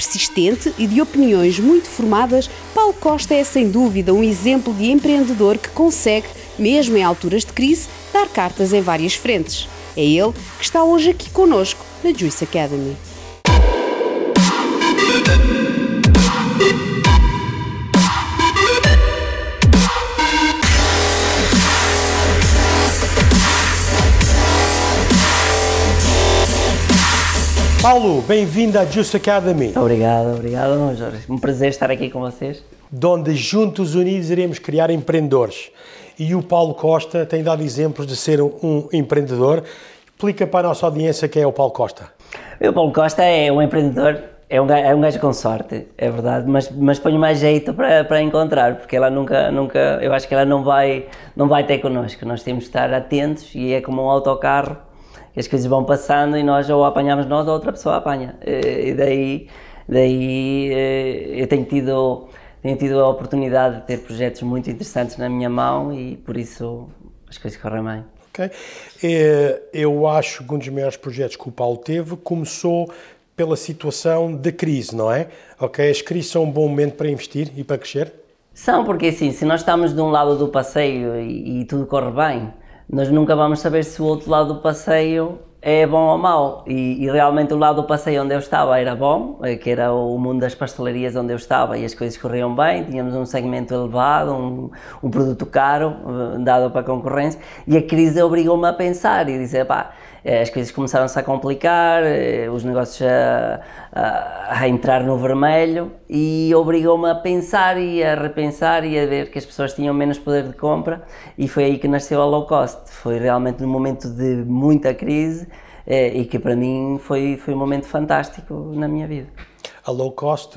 Persistente e de opiniões muito formadas, Paulo Costa é sem dúvida um exemplo de empreendedor que consegue, mesmo em alturas de crise, dar cartas em várias frentes. É ele que está hoje aqui conosco na Juice Academy. Paulo, bem-vindo à Juice Academy. Obrigado, obrigado, Jorge. Um prazer estar aqui com vocês. Onde juntos unidos iremos criar empreendedores. E o Paulo Costa tem dado exemplos de ser um empreendedor. Explica para a nossa audiência quem é o Paulo Costa. O Paulo Costa é um empreendedor, é um gajo, é um gajo com sorte, é verdade, mas, mas ponho mais jeito para, para encontrar, porque ela nunca, nunca, eu acho que ela não vai, não vai ter connosco. Nós temos de estar atentos e é como um autocarro as coisas vão passando e nós ou apanhamos nós ou outra pessoa apanha. Eh, e daí, daí eh, eu tenho tido, tenho tido a oportunidade de ter projetos muito interessantes na minha mão e por isso as coisas correm bem. Ok. Eh, eu acho que um dos maiores projetos que o Paulo teve começou pela situação de crise, não é? Ok, as crises são um bom momento para investir e para crescer? São, porque assim, se nós estamos de um lado do passeio e, e tudo corre bem, nós nunca vamos saber se o outro lado do passeio é bom ou mau. E, e, realmente o lado do passeio onde eu estava era bom, eh, que era o mundo das pastelarias onde eu estava e as coisas corriam bem, tínhamos um segmento elevado, um, um produto caro, eh, dado para a concorrência, e a crise obrigou-me a pensar e dizer, pá, as coisas começaram-se a complicar, eh, os negócios a, a, a entrar no vermelho e obrigou-me a pensar e a repensar e a ver que as pessoas tinham menos poder de compra e foi aí que nasceu a low cost. Foi realmente num momento de muita crise eh, e que para mim foi, foi um momento fantástico na minha vida. A low cost,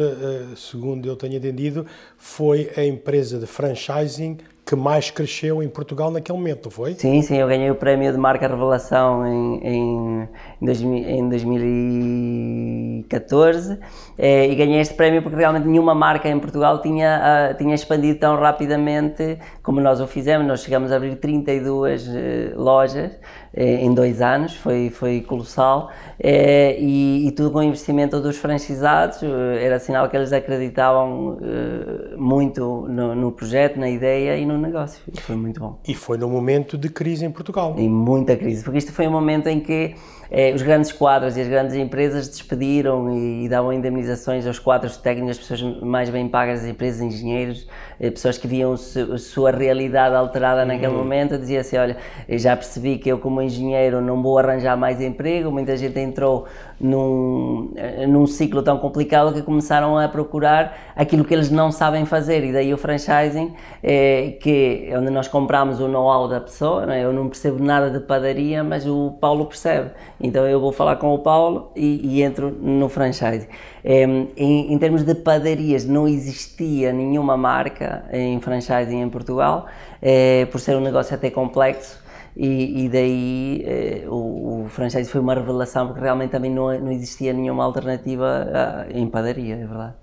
segundo eu tenho entendido, foi a empresa de franchising que mais cresceu em Portugal naquele momento, foi? Sim, sim, eu ganhei o prémio de marca revelação em, em, em 2014 eh, e ganhei este prémio porque realmente nenhuma marca em Portugal tinha, uh, tinha expandido tão rapidamente como nós o fizemos. Nós chegamos a abrir 32 uh, eh, lojas em dois anos, foi, foi colossal eh, e, e, tudo com o investimento dos franchisados, eh, era sinal que eles acreditavam eh, muito no, no projeto, na ideia e no negócio. E foi muito bom. E foi num momento de crise em Portugal. Em muita crise, porque isto foi um momento em que eh, os grandes quadros e as grandes empresas despediram e, e davam indemnizações aos quadros técnicos, as pessoas mais bem pagas das empresas, engenheiros, eh, pessoas que viam a sua realidade alterada naquele uhum. momento, dizia assim, olha, já percebi que eu como engenheiro não vou arranjar mais emprego, muita gente entrou num, eh, num ciclo tão complicado que começaram a procurar aquilo que eles não sabem fazer e daí o franchising é, que onde nós compramos o know-how da pessoa, não é? eu não percebo nada de padaria, mas o Paulo percebe, então eu vou falar com o Paulo e, e entro no franchising. É, em, em, termos de padarias não existia nenhuma marca em franchising em Portugal, é, por ser um negócio até complexo, e, e daí eh, o, o franchise foi uma revelação porque realmente também não, não existia nenhuma alternativa a, em padaria, é verdade.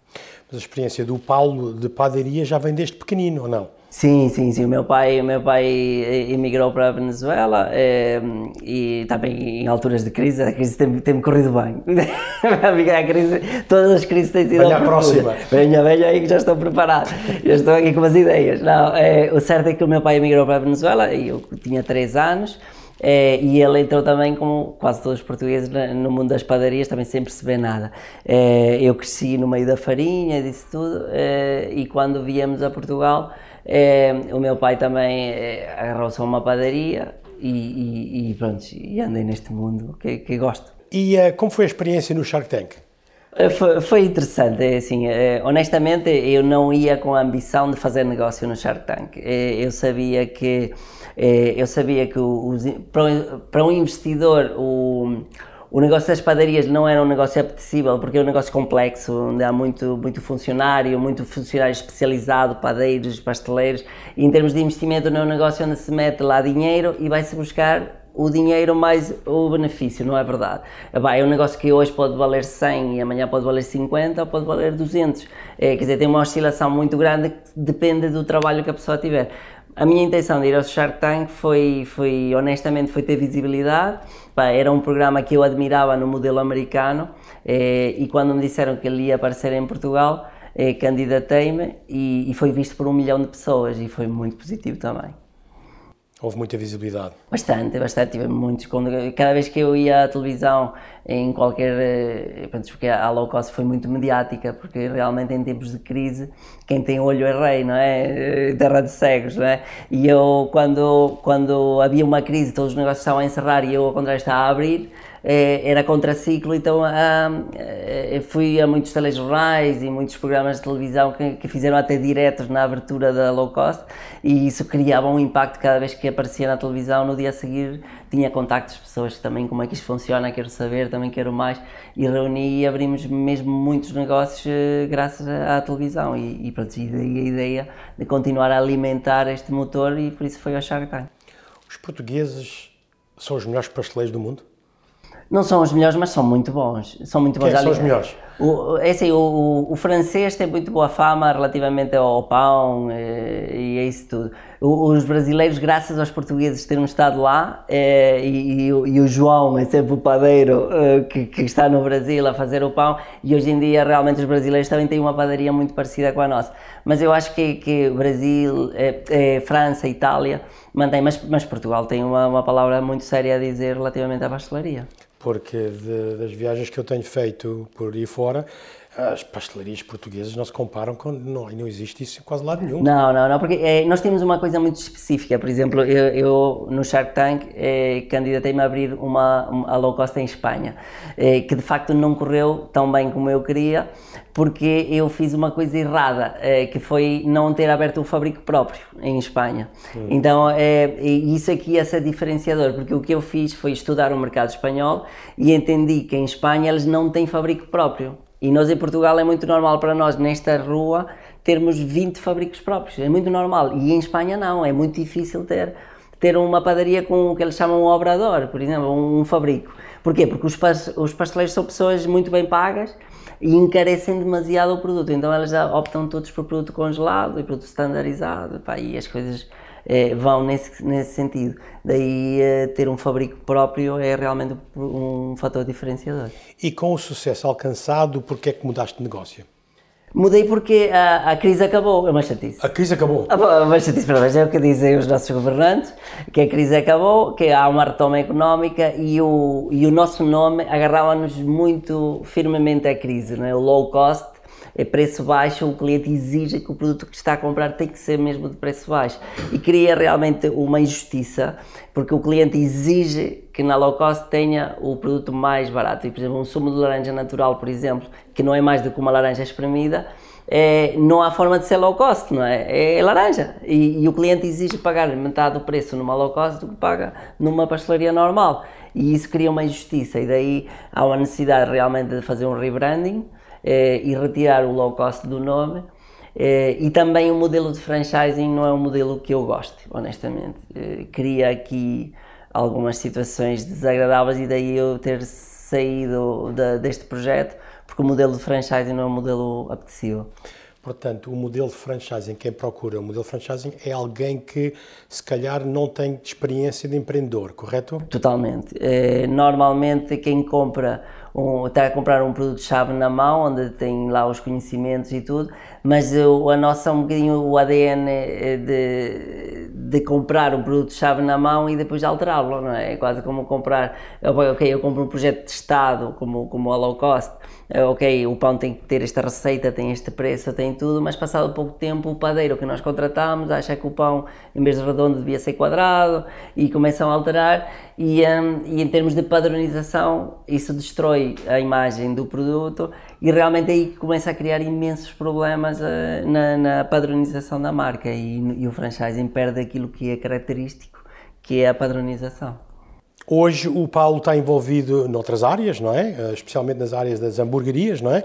Mas a experiência do Paulo de padaria já vem desde pequenino, ou não? Sim, sim, sim. O meu pai, o meu pai emigrou para a Venezuela é, e também em alturas de crise, a crise tem-me tem corrido bem. a crise, todas as crises têm sido Venha a próxima. Venha, venha aí que já estou preparado. Já estou aqui com umas ideias. Não, é, o certo é que o meu pai emigrou para a Venezuela e eu tinha 3 anos. É, e ele entrou também, como quase todos os portugueses, no mundo das padarias, também sem perceber nada. É, eu cresci no meio da farinha, disse tudo, é, e quando viemos a Portugal, é, o meu pai também é, agarrou-se a uma padaria e, e, e, pronto, e andei neste mundo que, que gosto. E uh, como foi a experiência no Shark Tank? Eh, foi, foi, interessante, é assim, honestamente eu não ia com a ambição de fazer negócio no Shark Tank. Eu sabia que, eu sabia que o, para um investidor o, o negócio das padarias não era um negócio apetecível porque é um negócio complexo, onde há muito, muito funcionário, muito funcionário especializado, padeiros, pasteleiros, e em termos de investimento não é um negócio onde se mete lá dinheiro e vai-se buscar o dinheiro mais o benefício, não é verdade? É um negócio que hoje pode valer 100 e amanhã pode valer 50 ou pode valer 200. É, quer dizer, tem uma oscilação muito grande que depende do trabalho que a pessoa tiver. A minha intenção de ir ao Shark Tank foi, foi honestamente, foi ter visibilidade. Era um programa que eu admirava no modelo americano eh, e quando me disseram que ele ia aparecer em Portugal, eh, candidatei-me e, e foi visto por um milhão de pessoas e foi muito positivo também. Houve muita visibilidade. Bastante, bastante. Tive muitos. Cada vez que eu ia à televisão, em qualquer. Eh, porque a low cost foi muito mediática, porque realmente em tempos de crise, quem tem olho é rei, não é? Eh, terra de cegos, não é? E eu, quando, quando havia uma crise, todos os negócios estavam a encerrar e eu, ao contrário, estava a abrir é, era contraciclo, então ah, eh, fui a muitos telejornais e muitos programas de televisão que, que, fizeram até diretos na abertura da low cost e isso criava um impacto cada vez que aparecia na televisão. No dia a seguir tinha contactos de pessoas também como é que isto funciona, quero saber, também quero mais e reuni e abrimos mesmo muitos negócios eh, graças à televisão e, e pronto, e a ideia de continuar a alimentar este motor e por isso foi ao Shark Tank. Os portugueses são os melhores pasteleiros do mundo? Não são os melhores, mas são muito bons. São muito bons. Quem são os melhores? O, é assim, o, o, francês tem muito boa fama relativamente ao pão e, eh, e a isso tudo. Os brasileiros, graças aos portugueses termos estado lá, é, e, e, e, o João é sempre o padeiro é, que, que, está no Brasil a fazer o pão, e hoje em dia realmente os brasileiros também têm uma padaria muito parecida com a nossa. Mas eu acho que, que Brasil, França, Itália mantém, mas, mas Portugal tem uma, uma palavra muito séria a dizer relativamente à pastelaria porque de, das viagens que eu tenho feito por aí fora, water as pastelarias portuguesas não se comparam com. Não, não existe isso em quase lado nenhum. Não, não, não, porque é, nós temos uma coisa muito específica. Por exemplo, eu, eu no Shark Tank é, candidatei-me a abrir uma, uma, low cost em Espanha, é, que de facto não correu tão bem como eu queria, porque eu fiz uma coisa errada, que foi não ter aberto um fabrico próprio em Espanha. Hum. Então, é, isso aqui é ser diferenciador, porque o que eu fiz foi estudar o mercado espanhol e entendi que em Espanha eles não têm fabrico próprio. E nós em Portugal é muito normal para nós, nesta rua, termos 20 fabricos próprios. É muito normal. E em Espanha não, é muito difícil ter, ter uma padaria com o que eles chamam um obrador, por exemplo, um, um fabrico. Porquê? Porque os, os pasteleiros são pessoas muito bem pagas e encarecem demasiado o produto. Então elas optam todos por produto congelado e produto standardizado. Pá, e as coisas é, vão nesse, nesse sentido. Daí é, ter um fabrico próprio é realmente um, um fator diferenciador. E com o sucesso alcançado, porquê é que mudaste de negócio? Mudei porque a, a, crise acabou, é uma chatice. A crise acabou? É uma chatice, para é o que dizem os nossos governantes, que a crise acabou, que há uma retoma económica e o, e o nosso nome agarrava-nos muito firmemente à crise, não é? o low cost, é preço baixo, o cliente exige que o produto que está a comprar tem que ser mesmo de preço baixo. E cria realmente uma injustiça, porque o cliente exige que na low cost tenha o produto mais barato. E, por exemplo, um sumo de laranja natural, por exemplo, que não é mais do que uma laranja espremida, é, não há forma de ser low cost, não é? É laranja. E, e, o cliente exige pagar metade do preço numa low cost do que paga numa pastelaria normal. E isso cria uma injustiça. E daí há uma necessidade realmente de fazer um rebranding e retirar o low cost do nome. Eh, e também o modelo de franchising não é um modelo que eu gosto, honestamente. Eh, cria aqui algumas situações desagradáveis e daí eu ter saído de, deste projeto, porque o modelo de franchising não é um modelo apetecível. Portanto, o modelo de franchising, quem procura o modelo de franchising é alguém que se calhar não tem experiência de empreendedor, correto? Totalmente. normalmente quem compra um, está a comprar um produto-chave na mão, onde tem lá os conhecimentos e tudo, mas a nossa um bocadinho o ADN eh, de, de comprar um produto-chave na mão e depois alterá-lo, não é? É quase como comprar, ok, eu compro um projeto de Estado, como, como a low cost, eh, ok, o pão tem que ter esta receita, tem este preço, tem tudo, mas passado pouco tempo o padeiro que nós contratamos acha que o pão, em vez de redondo, devia ser quadrado e começam a alterar e, um, e em termos de padronização isso destrói a imagem do produto e realmente aí começa a criar imensos problemas uh, na, na, padronização da marca e, e o franchising perde aquilo que é característico, que é a padronização. Hoje o Paulo está envolvido noutras áreas, não é? Eh, especialmente nas áreas das hamburguerias, não é?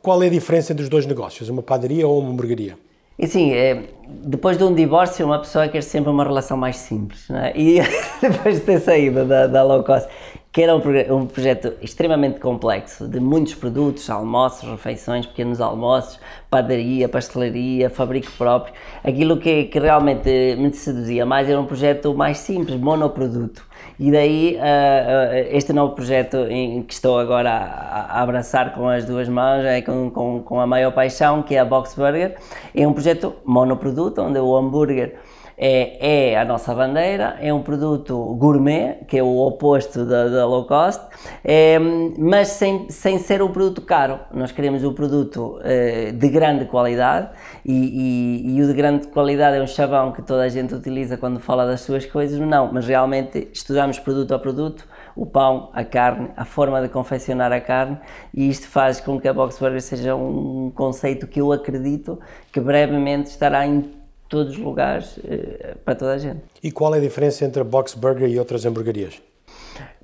Qual é a diferença entre os dois negócios, uma padaria ou uma hamburgueria? E sim, é, depois de um divórcio, uma pessoa quer sempre uma relação mais simples. É? E depois de ter saído da, da low cost, que era um, um, projeto extremamente complexo, de muitos produtos, almoços, refeições, pequenos almoços, padaria, pastelaria, fabrico próprio. Aquilo que, que realmente me seduzia mais era um projeto mais simples, monoproduto. E daí uh, uh, este novo projeto em que estou agora a, a, abraçar com as duas mãos, é com, com, com a maior paixão, que é a Box Burger, é um projeto monoproduto, onde o hambúrguer é, é, a nossa bandeira, é um produto gourmet, que é o oposto da, da low cost, é, mas sem, sem ser um produto caro. Nós queremos um produto é, de grande qualidade e, e, e, o de grande qualidade é um chavão que toda a gente utiliza quando fala das suas coisas, não, mas realmente estudamos produto a produto, o pão, a carne, a forma de confeccionar a carne e isto faz com que a Box Burger seja um conceito que eu acredito que brevemente estará em todos os lugares, eh, para toda a gente. E qual é a diferença entre a Box Burger e outras hamburguerias?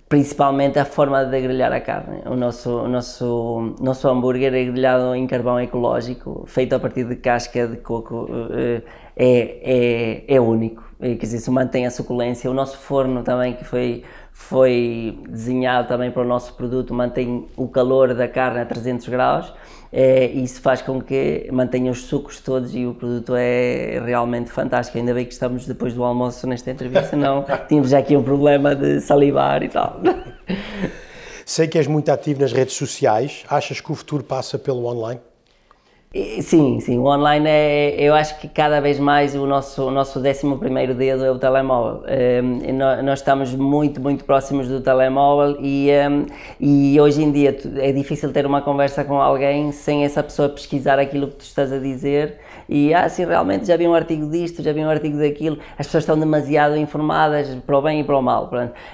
Principalmente a forma de grelhar a carne. O nosso, o nosso, nosso hambúrguer é grelhado em carvão ecológico, feito a partir de casca de coco, eh, é, é, é único. Quer dizer, isso mantém a suculência. O nosso forno também, que foi, foi desenhado também para o nosso produto, mantém o calor da carne a 300 graus é, isso faz com que mantenha os sucos todos e o produto é realmente fantástico. Ainda bem que estamos depois do almoço nesta entrevista, não tínhamos já aqui um problema de salivar e tal. Sei que és muito ativo nas redes sociais. Achas que o futuro passa pelo online? Sim, sim, o online é, eu acho que cada vez mais o nosso, o nosso 11 primeiro dedo é o telemóvel. Um, nós estamos muito, muito próximos do telemóvel e, um, e hoje em dia é difícil ter uma conversa com alguém sem essa pessoa pesquisar aquilo que tu estás a dizer e, ah, sim, realmente já vi um artigo disto, já vi um artigo daquilo. As pessoas estão demasiado informadas para o bem e para o mal.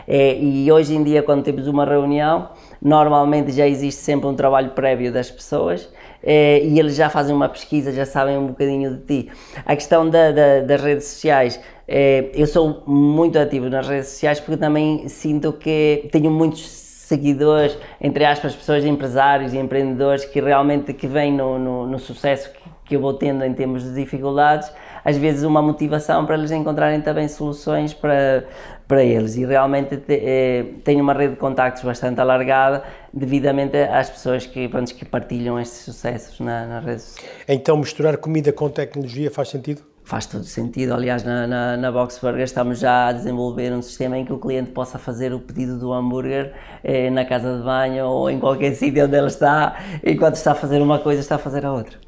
É, e hoje em dia, quando temos uma reunião, normalmente já existe sempre um trabalho prévio das pessoas eh, e eles já fazem uma pesquisa, já sabem um bocadinho de ti. A questão da, da, das redes sociais, eh, eu sou muito ativo nas redes sociais porque também sinto que tenho muitos seguidores, entre aspas, pessoas empresários e empreendedores que realmente que vêm no, no, no sucesso que, que eu vou tendo em termos de dificuldades, às vezes uma motivação para eles encontrarem também soluções para, para eles. E realmente te, eh, tenho uma rede de contactos bastante alargada devidamente às pessoas que, pronto, que partilham estes sucessos na, nas redes Então misturar comida com tecnologia faz sentido? Faz todo sentido. Aliás, na, na, na Box Burger estamos já a desenvolver um sistema em que o cliente possa fazer o pedido do hambúrguer eh, na casa de banho ou em qualquer sítio onde ele está, enquanto está a fazer uma coisa, está a fazer a outra.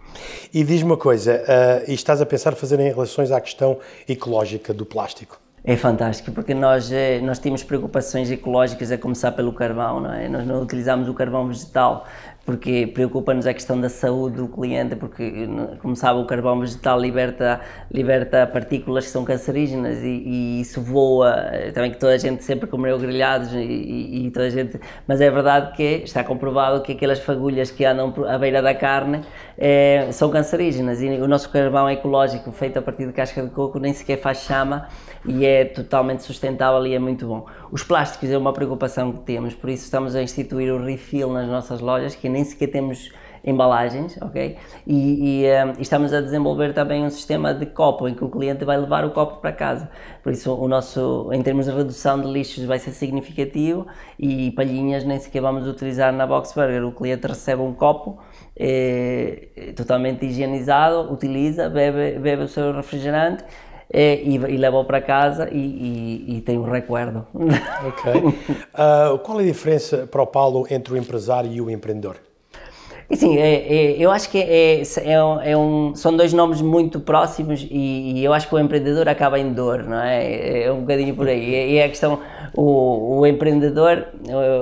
E diz-me uma coisa, uh, estás a pensar fazer em relações à questão ecológica do plástico? É fantástico, porque nós, eh, nós temos preocupações ecológicas a começar pelo carvão, não é? Nós não utilizamos o carvão vegetal porque preocupa-nos a questão da saúde do cliente, porque, como sabe, o carvão vegetal liberta, liberta partículas que são cancerígenas e, e isso voa, também que toda a gente sempre comeu grelhados e, e, e, toda a gente, mas é verdade que está comprovado que aquelas fagulhas que andam à beira da carne é, são cancerígenas e o nosso carvão ecológico feito a partir de casca de coco nem sequer faz chama e é totalmente sustentável e é muito bom. Os plásticos é uma preocupação que temos, por isso estamos a instituir o refill nas nossas lojas, que nem sequer temos embalagens, ok? E, e, um, eh, e, estamos a desenvolver também um sistema de copo em que o cliente vai levar o copo para casa. Por isso, o nosso, em termos de redução de lixos, vai ser significativo e palhinhas nem sequer vamos utilizar na Box Burger. O cliente recebe um copo é, totalmente higienizado, utiliza, bebe, bebe o seu refrigerante e, e, e leva para casa e, e, e, tem um recuerdo. Ok. Uh, qual é a diferença para o Paulo entre o empresário e o empreendedor? E sim, é, é, eu acho que é, é, é, um, são dois nomes muito próximos e, e, eu acho que o empreendedor acaba em dor, não é? É um bocadinho por aí. E é a questão, o, o empreendedor,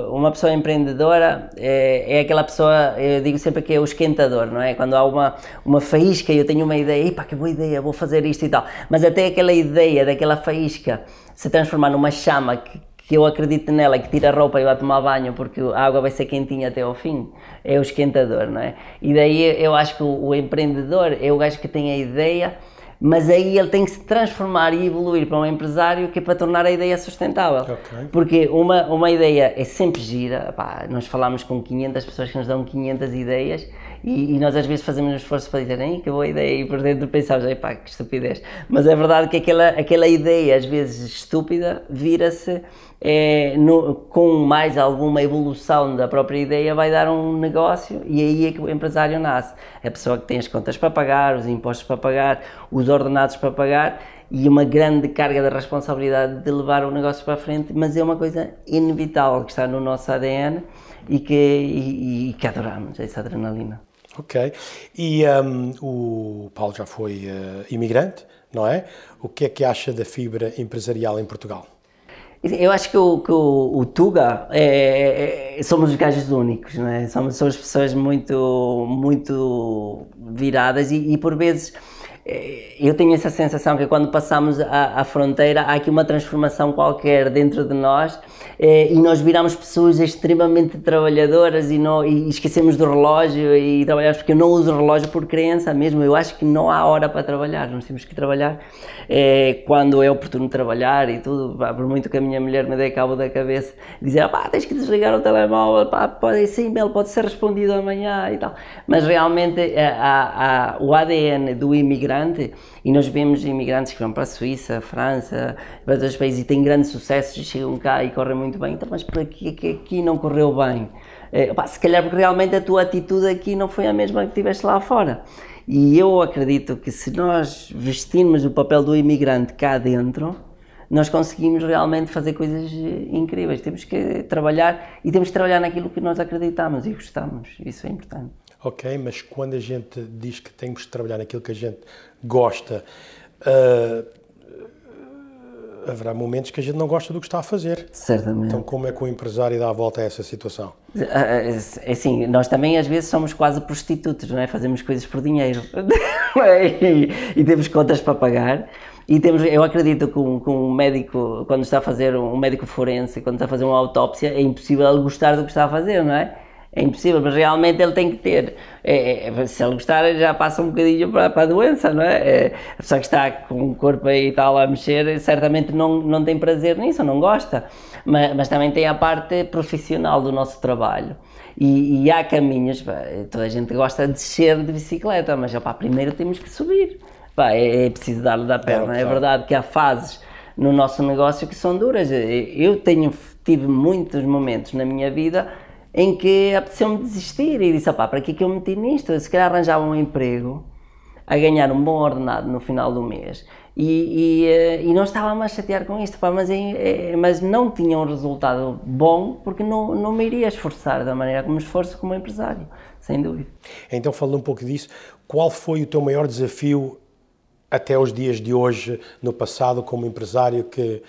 uma pessoa empreendedora é, é, aquela pessoa, eu digo sempre que é o esquentador, não é? Quando há uma, uma faísca e eu tenho uma ideia, pá, que boa ideia, vou fazer isto e tal. Mas até aquela ideia daquela faísca se transformar numa chama que, que eu acredito nela, que tira a roupa e vai tomar banho porque a água vai ser quentinha até ao fim, é o esquentador, não é? E daí eu acho que o, o empreendedor é o gajo que tem a ideia, mas aí ele tem que se transformar e evoluir para um empresário que é para tornar a ideia sustentável. Okay. Porque uma, uma ideia é sempre gira, pá, nós falamos com 500 pessoas que nos dão 500 ideias E, e, nós às vezes fazemos um esforço para dizer, que boa ideia, e por dentro pensamos, pá, que estupidez. Mas é verdade que aquela, aquela ideia, às vezes estúpida, vira-se é, no, com mais alguma evolução da própria ideia, vai dar um negócio e aí é que o empresário nasce. É a pessoa que tem as contas para pagar, os impostos para pagar, os ordenados para pagar e uma grande carga de responsabilidade de levar o negócio para a frente, mas é uma coisa inevitável que está no nosso ADN e que, e, e que adoramos, essa adrenalina. Ok. E um, o Paulo já foi uh, imigrante, não é? O que é que acha da fibra empresarial em Portugal? Eu acho que o, que o, o Tuga é, é, somos os gajos únicos, não é? Somos, somos pessoas muito, muito viradas e, e por vezes é, eu tenho essa sensação que quando passamos a, a, fronteira há aqui uma transformação qualquer dentro de nós e nós viramos pessoas extremamente trabalhadoras e, não, e esquecemos do relógio e trabalhamos porque eu não uso relógio por crença mesmo, eu acho que não há hora para trabalhar, nós temos que trabalhar é, quando é oportuno trabalhar e tudo, pá, por muito que a minha mulher me dê cabo da cabeça, dizer, pá, tens que desligar o telemóvel, pá, pode, esse e-mail pode ser respondido amanhã e tal, mas realmente há, há, o ADN do imigrante e nós vemos imigrantes que vão para a Suíça, a França, para outros países e têm grandes sucessos chegam cá e correm muito bem, então, mas por aqui, aqui, aqui não correu bem? É, pá, se calhar porque realmente a tua atitude aqui não foi a mesma que tiveste lá fora. E eu acredito que se nós vestirmos o papel do imigrante cá dentro, nós conseguimos realmente fazer coisas incríveis. Temos que trabalhar e temos que trabalhar naquilo que nós acreditamos e gostamos. Isso é importante. Ok, mas quando a gente diz que temos que trabalhar naquilo que a gente gosta, uh, haverá momentos que a gente não gosta do que está a fazer. Certamente. Então, como é que o empresário dá a volta a essa situação? É assim, nós também às vezes somos quase prostitutos, não é? Fazemos coisas por dinheiro e, e temos contas para pagar. E temos, eu acredito que um, que um, médico, quando está a fazer um médico forense, quando está a fazer uma autópsia, é impossível ele gostar do que está a fazer, não é? É impossível, mas realmente ele tem que ter. É, é, se ele gostar, já passa um bocadinho para, para a doença, não é? é? A pessoa que está com o corpo aí e tal a mexer, certamente não, não tem prazer nisso, não gosta, mas, mas também tem a parte profissional do nosso trabalho. E, e há caminhos, pá, toda a gente gosta de descer de bicicleta, mas opa, primeiro temos que subir. Pá, é, é preciso dar-lhe da perna. É, é verdade que há fases no nosso negócio que são duras. Eu tenho tive muitos momentos na minha vida em que apeteceu-me desistir e disse, opá, para que é que eu meti nisto? Se calhar arranjava um emprego a ganhar um bom ordenado no final do mês e, e, eh, e não estava-me a chatear com isto, pá, mas, é, mas não tinha um resultado bom porque não, não me iria esforçar da maneira como esforço como empresário, sem dúvida. Então, falando um pouco disso, qual foi o teu maior desafio até os dias de hoje, no passado, como empresário, que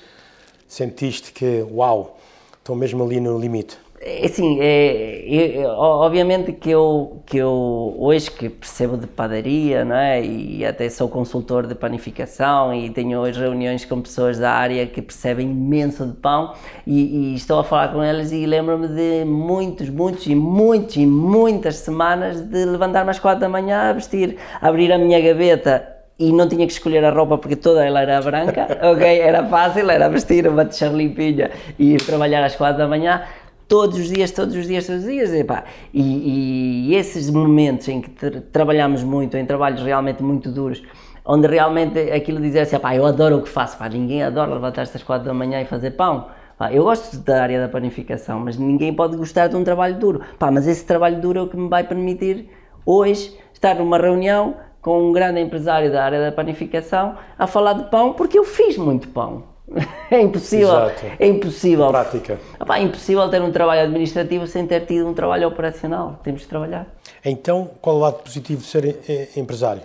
sentiste que, uau, estou mesmo ali no limite? É assim, é, é, obviamente que eu, que eu hoje que percebo de padaria, não é? E até sou consultor de panificação e tenho hoje reuniões com pessoas da área que percebem imenso de pão e, e estou a falar com eles e lembro-me de muitos, muitos e muitos e muitas semanas de levantar-me às quatro da manhã a vestir, abrir a minha gaveta e não tinha que escolher a roupa porque toda ela era branca, ok? Era fácil, era vestir uma t-shirt limpinha e ir trabalhar às quatro da manhã todos os dias, todos os dias, todos os dias. Epá. E, e esses momentos em que tra trabalhamos muito, em trabalhos realmente muito duros, onde realmente aquilo dizer assim, eu adoro o que faço, pá, ninguém adora levantar-se às quatro da manhã e fazer pão. Pá, eu gosto da área da panificação, mas ninguém pode gostar de um trabalho duro. Pá, mas esse trabalho duro é o que me vai permitir hoje estar numa reunião com um grande empresário da área da panificação a falar de pão, porque eu fiz muito pão. É impossível. Exato. É impossível. prática. é impossível ter um trabalho administrativo sem ter tido um trabalho operacional. Temos de trabalhar. Então, qual é o lado positivo de ser empresário?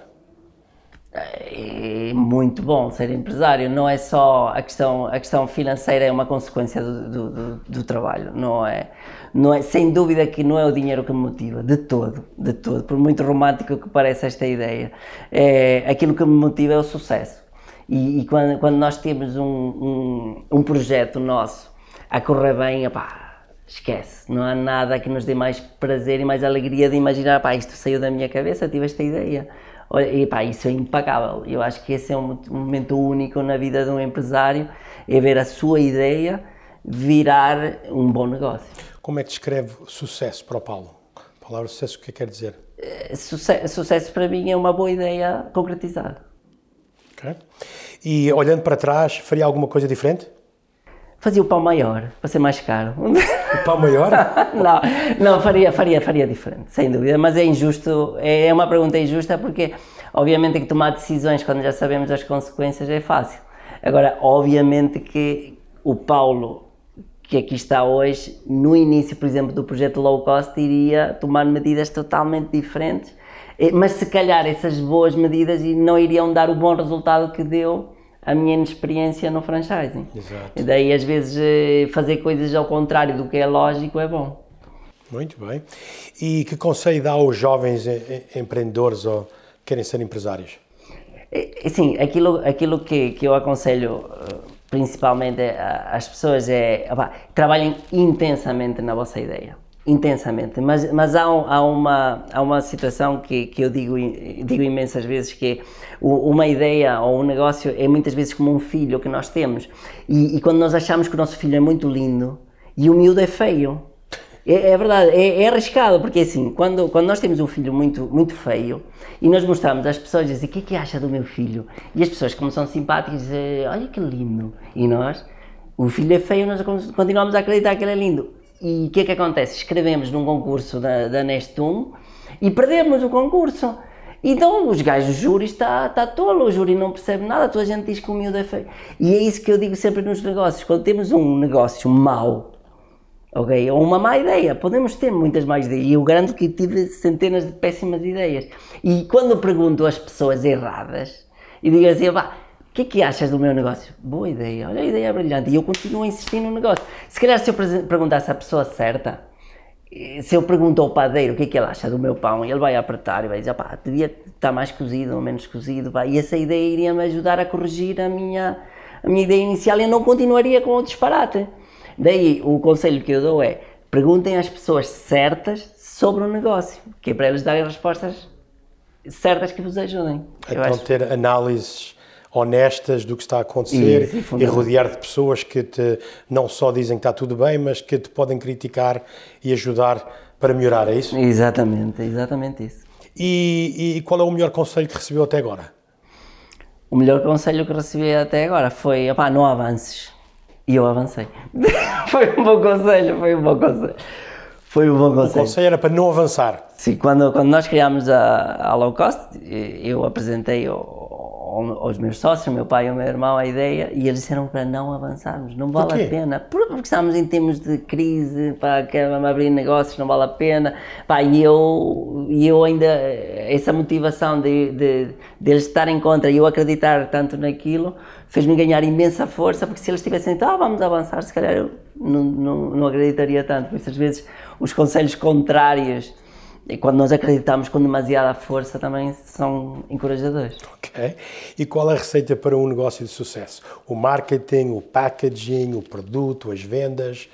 É muito bom ser empresário. Não é só a questão, a questão financeira, é uma consequência do, do, do, do trabalho. Não é, não é, sem dúvida que não é o dinheiro que me motiva, de todo, de todo. Por muito romântico que pareça esta ideia, é, aquilo que me motiva é o sucesso e, e quando, quando, nós temos um, um, um, projeto nosso a correr bem, opá, esquece, não há nada que nos dê mais prazer e mais alegria de imaginar, pá, isto saiu da minha cabeça, tive esta ideia. E pá, isso é impagável. Eu acho que esse é um, momento único na vida de um empresário, é ver a sua ideia virar um bom negócio. Como é que descreve sucesso para o Paulo? A palavra sucesso, o que é que quer dizer? Eh, sucesso, sucesso para mim é uma boa ideia concretizada. Okay. E olhando para trás, faria alguma coisa diferente? Fazia o pão maior, para ser mais caro. O pão maior? não, não faria, faria, faria diferente, sem dúvida. Mas é injusto, é, é uma pergunta injusta porque, obviamente, que tomar decisões quando já sabemos as consequências é fácil. Agora, obviamente que o Paulo que aqui está hoje, no início, por exemplo, do projeto low cost, iria tomar medidas totalmente diferentes, mas se calhar essas boas medidas não iriam dar o bom resultado que deu a minha inexperiência no franchising. Exato. E daí, às vezes, eh, fazer coisas ao contrário do que é lógico é bom. Muito bem. E que conselho dá aos jovens empreendedores ou querem ser empresários? Sim, aquilo, aquilo que, que eu aconselho eh, principalmente às pessoas é opa, trabalhem intensamente na vossa ideia intensamente, mas, mas há, há, uma, há uma situação que, que eu digo, digo imensas vezes que uma ideia ou um negócio é muitas vezes como um filho que nós temos e, e quando nós achamos que o nosso filho é muito lindo e o miúdo é feio, é, é verdade, é, é, arriscado, porque assim, quando, quando nós temos um filho muito, muito feio e nós mostramos às pessoas, dizem, o que é que acha do meu filho? E as pessoas, como são simpáticas, dizem, olha que lindo. E nós, o filho é feio, nós continuamos a acreditar que ele é lindo. E o que é que acontece? Escrevemos num concurso da, da Nestum e perdemos o concurso. Então os gajos, o júri está, está tolo, o júri não percebe nada, toda a gente diz que o miúdo é feio. E é isso que eu digo sempre nos negócios, quando temos um negócio mau, ok, ou uma má ideia, podemos ter muitas más ideias, e eu garanto que tive centenas de péssimas ideias. E quando pergunto às pessoas erradas, e digo assim, vá, o que é que achas do meu negócio? Boa ideia, olha a ideia é brilhante. E eu continuo a insistir no negócio. Se calhar se eu perguntasse à pessoa certa, se eu pergunto ao padeiro o que é que ele acha do meu pão, ele vai apertar e vai dizer, pá, devia estar mais cozido ou menos cozido, pá. e essa ideia iria-me ajudar a corrigir a minha, a minha ideia inicial e eu não continuaria com o disparate. Daí, o conselho que eu dou é, perguntem às pessoas certas sobre o negócio, que é para eles darem respostas certas que vos ajudem. Então, ter análises honestas do que está a acontecer e, e rodear de pessoas que te não só dizem que está tudo bem, mas que te podem criticar e ajudar para melhorar, é isso? Exatamente, exatamente isso. E, e qual é o melhor conselho que recebeu até agora? O melhor conselho que recebi até agora foi, opá, não avances. E eu avancei. foi um bom conselho, foi um bom conselho. Foi um bom conselho. O conselho era para não avançar. Sim, quando, quando nós criámos a, a low cost, eu apresentei aos meus sócios, meu pai e o meu irmão, a ideia e eles disseram para não avançarmos, não vale a pena, porque estamos em termos de crise, para queremos abrir negócios, não vale a pena, pá, e eu, e eu ainda, essa motivação de, de, de eles estarem contra e eu acreditar tanto naquilo, fez-me ganhar imensa força, porque se eles tivessem dito, ah, vamos avançar, se calhar eu não, não, não acreditaria tanto, por isso às vezes os conselhos contrários e quando nós acreditamos com demasiada força também são encorajadores. Ok. E qual é a receita para um negócio de sucesso? O marketing, o packaging, o produto, as vendas,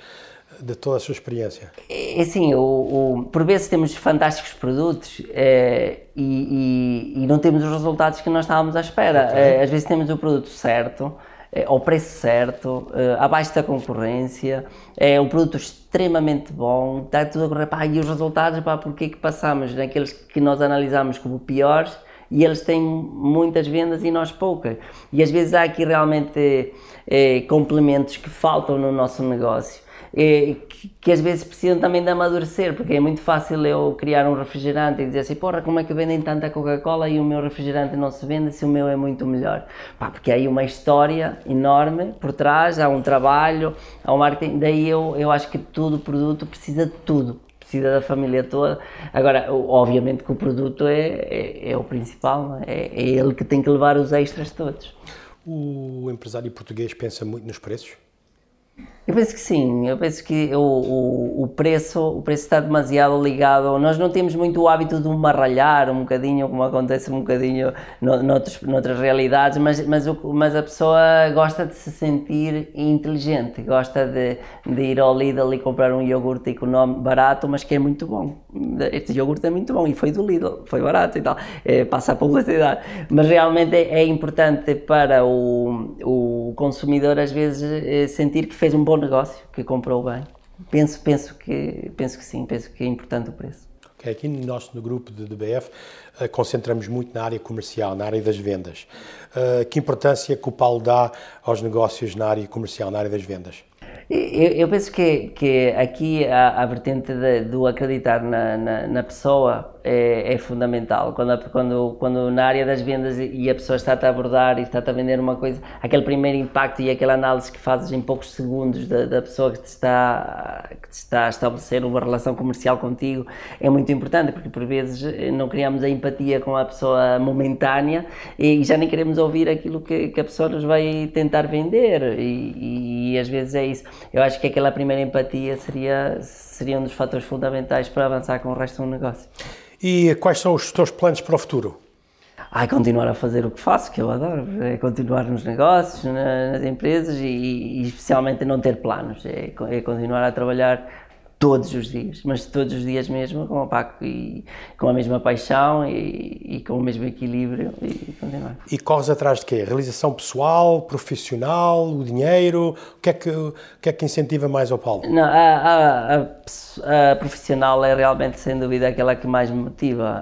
de toda a sua experiência? É assim, o, o, por vezes temos fantásticos produtos é, e, e, e, não temos os resultados que nós estávamos à espera. Okay. É, às vezes temos o produto certo, é, ao preço certo, é, abaixo da concorrência, é um produto extremamente bom, está tudo a correr, pá, e os resultados, pá, porque é que passamos naqueles que nós analisamos como piores? E eles têm muitas vendas e nós poucas. E às vezes há aqui realmente é, complementos que faltam no nosso negócio é, que, que, às vezes precisam também de amadurecer, porque é muito fácil eu criar um refrigerante e dizer assim, porra, como é que vendem tanta Coca-Cola e o meu refrigerante não se vende se o meu é muito melhor? Pá, porque há aí uma história enorme por trás, há um trabalho, há um marketing, daí eu, eu acho que tudo produto precisa de tudo, precisa da família toda. Agora, obviamente que o produto é, é, é o principal, é? é, é ele que tem que levar os extras todos. O empresário português pensa muito nos preços? Eu penso que sim, eu penso que o, o, o, preço, o preço está demasiado ligado. Nós não temos muito o hábito de marralhar um bocadinho, como acontece um bocadinho no, noutros, noutras realidades, mas, mas, o, mas a pessoa gosta de se sentir inteligente, gosta de, de ir ao Lidl e comprar um iogurte económico barato, mas que é muito bom. Este iogurte é muito bom e foi do Lidl, foi barato e tal, é, passa a publicidade. Mas realmente é, é importante para o, o consumidor, às vezes, é sentir que fez um bom negócio, que comprou bem. Penso, penso, que, penso que sim, penso que é importante o preço. Okay? Aqui no nosso no grupo de DBF uh, concentramos muito na área comercial, na área das vendas. Uh, que importância que o Paulo dá aos negócios na área comercial, na área das vendas? Eu, eu penso que, que aqui a, a vertente de, do acreditar na, na, na pessoa é, é, fundamental. Quando, quando, quando na área das vendas e a pessoa está-te a abordar e está-te a vender uma coisa, aquele primeiro impacto e aquela análise que fazes em poucos segundos da, da pessoa que te, está, que te está a estabelecer uma relação comercial contigo é muito importante, porque por vezes não criamos a empatia com a pessoa momentânea e já nem queremos ouvir aquilo que, que a pessoa nos vai tentar vender e, e, e às vezes é isso. Eu acho que aquela primeira empatia seria, seria um dos fatores fundamentais para avançar com o resto do negócio. E quais são os teus planos para o futuro? Ai, continuar a fazer o que faço, que eu adoro, é continuar nos negócios, nas empresas e, e especialmente não ter planos, é, é continuar a trabalhar todos os dias, mas todos os dias mesmo, com, e, com a mesma paixão e, e, com o mesmo equilíbrio e continuar. E corres atrás de quê? Realização pessoal, profissional, o dinheiro? O que é que, o que, é que incentiva mais ao Paulo? Não, a, a, a, a profissional é realmente, sem dúvida, aquela que mais me motiva.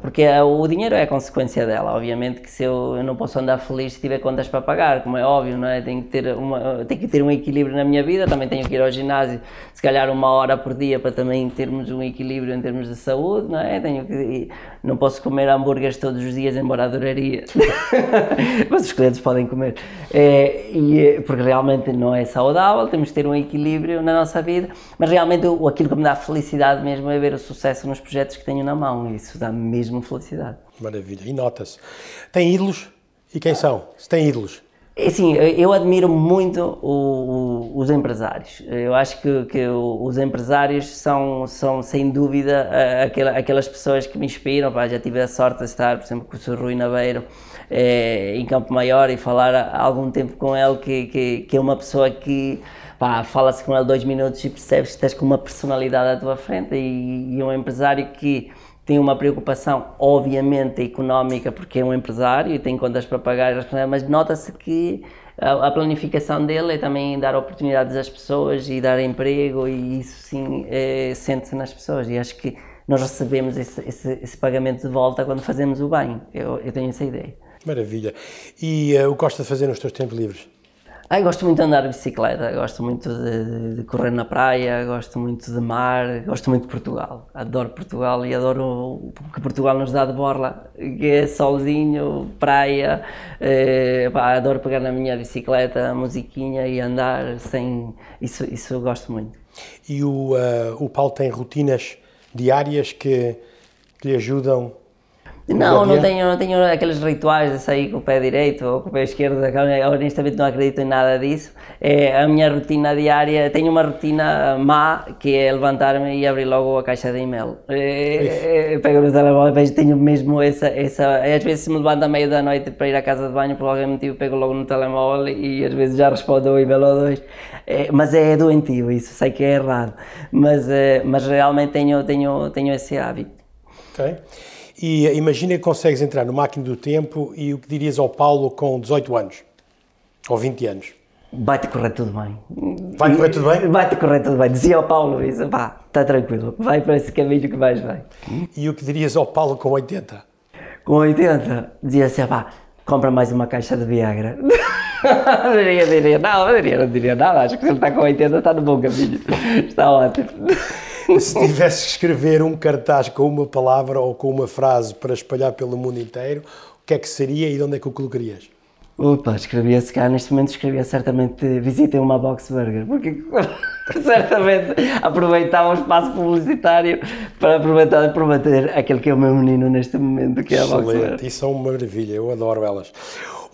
Porque o dinheiro é a consequência dela. Obviamente que se eu, eu, não posso andar feliz se tiver contas para pagar, como é óbvio, não é? Tenho que, ter uma, tenho que ter um equilíbrio na minha vida, também tenho que ir ao ginásio, se calhar uma hora por dia para também termos um equilíbrio em termos de saúde, não é? Tenho que, não posso comer hambúrgueres todos os dias, embora adoraria, mas os clientes podem comer. É, e, porque realmente não é saudável, temos que ter um equilíbrio na nossa vida, mas realmente aquilo que me dá felicidade mesmo é ver o sucesso nos projetos que tenho na mão, isso dá-me mesmo felicidade. Maravilha, e nota-se. Tem ídolos? E quem são? Se tem ídolos? É assim, eu admiro muito o, o, os empresários. Eu acho que, que, os empresários são, são sem dúvida, aquelas pessoas que me inspiram. já tive a sorte de estar, por exemplo, com o Sr. Rui Naveiro é, em Campo Maior e falar há algum tempo com ele, que, que, que é uma pessoa que fala-se com ele dois minutos e percebes que estás com uma personalidade à tua frente e, e um empresário que tem uma preocupação, obviamente, económica, porque é um empresário e tem contas para pagar, mas nota-se que a, planificação dele é também dar oportunidades às pessoas e dar emprego, e isso sim é, sente-se nas pessoas. E acho que nós recebemos esse, esse, esse, pagamento de volta quando fazemos o bem. Eu, eu tenho essa ideia. Maravilha. E uh, o que gosta de fazer nos teus tempos livres? Ai, gosto muito de andar de bicicleta, gosto muito de, de, correr na praia, gosto muito de mar, gosto muito de Portugal. Adoro Portugal e adoro o que Portugal nos dá de borla, que é solzinho, praia. Eh, pá, adoro pegar na minha bicicleta, musiquinha e andar sem. Isso, isso eu gosto muito. E o, uh, o Paulo tem rotinas diárias que, que lhe ajudam não, não tenho, não tenho aqueles rituais de sair com o pé direito ou com o pé esquerdo, honestamente não acredito em nada disso. É, a minha rotina diária, tenho uma rotina má, que é levantar-me e abrir logo a caixa de e-mail. É, é, pego no telemóvel, vejo, tenho mesmo essa, essa, às vezes me levanto à meia da noite para ir à casa de banho, por algum motivo pego logo no telemóvel e às vezes já respondo um e-mail ou dois. É, mas é doentio isso, sei que é errado, mas, é, mas realmente tenho, tenho, tenho esse hábito. Ok. E imagina que consegues entrar no máquina do tempo e o que dirias ao Paulo com 18 anos ou 20 anos? Vai-te correr tudo bem. Vai correr tudo bem? Vai-te correr tudo bem. Dizia ao Paulo isso, pá, está tranquilo, vai para esse caminho que vais bem. E o que dirias ao Paulo com 80? Com 80? Dizia assim, pá, compra mais uma caixa de Viagra. diria, diria, não, diria, não diria nada, acho que se ele está com 80 está no bom caminho. Está ótimo. Se tivesse que escrever um cartaz com uma palavra ou com uma frase para espalhar pelo mundo inteiro, o que é que seria e de onde é que o colocarias? Opa, escrevia se cá, neste momento escrevia certamente visitem uma Box Burger, porque certamente aproveitava o espaço publicitário para aproveitar prometer aquele que é o meu menino neste momento, que é a Burger. Isso é uma maravilha, eu adoro elas.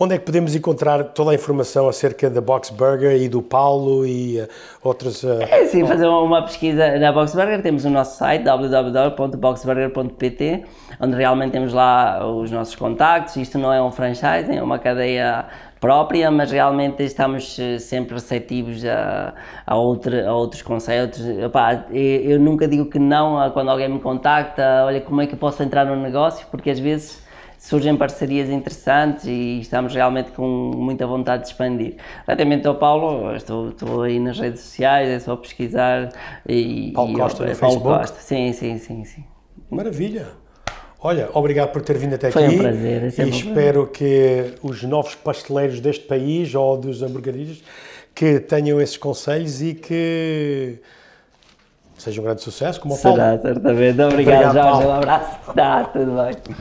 Onde é que podemos encontrar toda a informação acerca da Box Burger e do Paulo e uh, outros? Uh... É sim, fazer uma pesquisa na Box Burger, temos o nosso site www.boxburger.pt, onde realmente temos lá os nossos contactos. Isto não é um franchise, é uma cadeia própria, mas realmente estamos eh, sempre receptivos a, a, outro, a outros conceitos. Epá, eu, eu nunca digo que não quando alguém me contacta, olha como é que eu posso entrar no negócio, porque às vezes surgem parcerias interessantes e estamos realmente com muita vontade de expandir. Relativamente ao Paulo, estou, estou aí nas redes sociais, é só pesquisar e... Paulo e, Costa no Paulo Facebook? Costa, sim, sim, sim, sim. Maravilha! Olha, obrigado por ter vindo até Foi um aqui. prazer, é e um prazer. espero que os novos pasteleiros deste país ou dos hamburguerias que tenham esses conselhos e que seja um grande sucesso, como o Paulo. Será, certamente. Obrigado, Obrigado, Jorge. Paulo. Um abraço. Tá, tudo bem.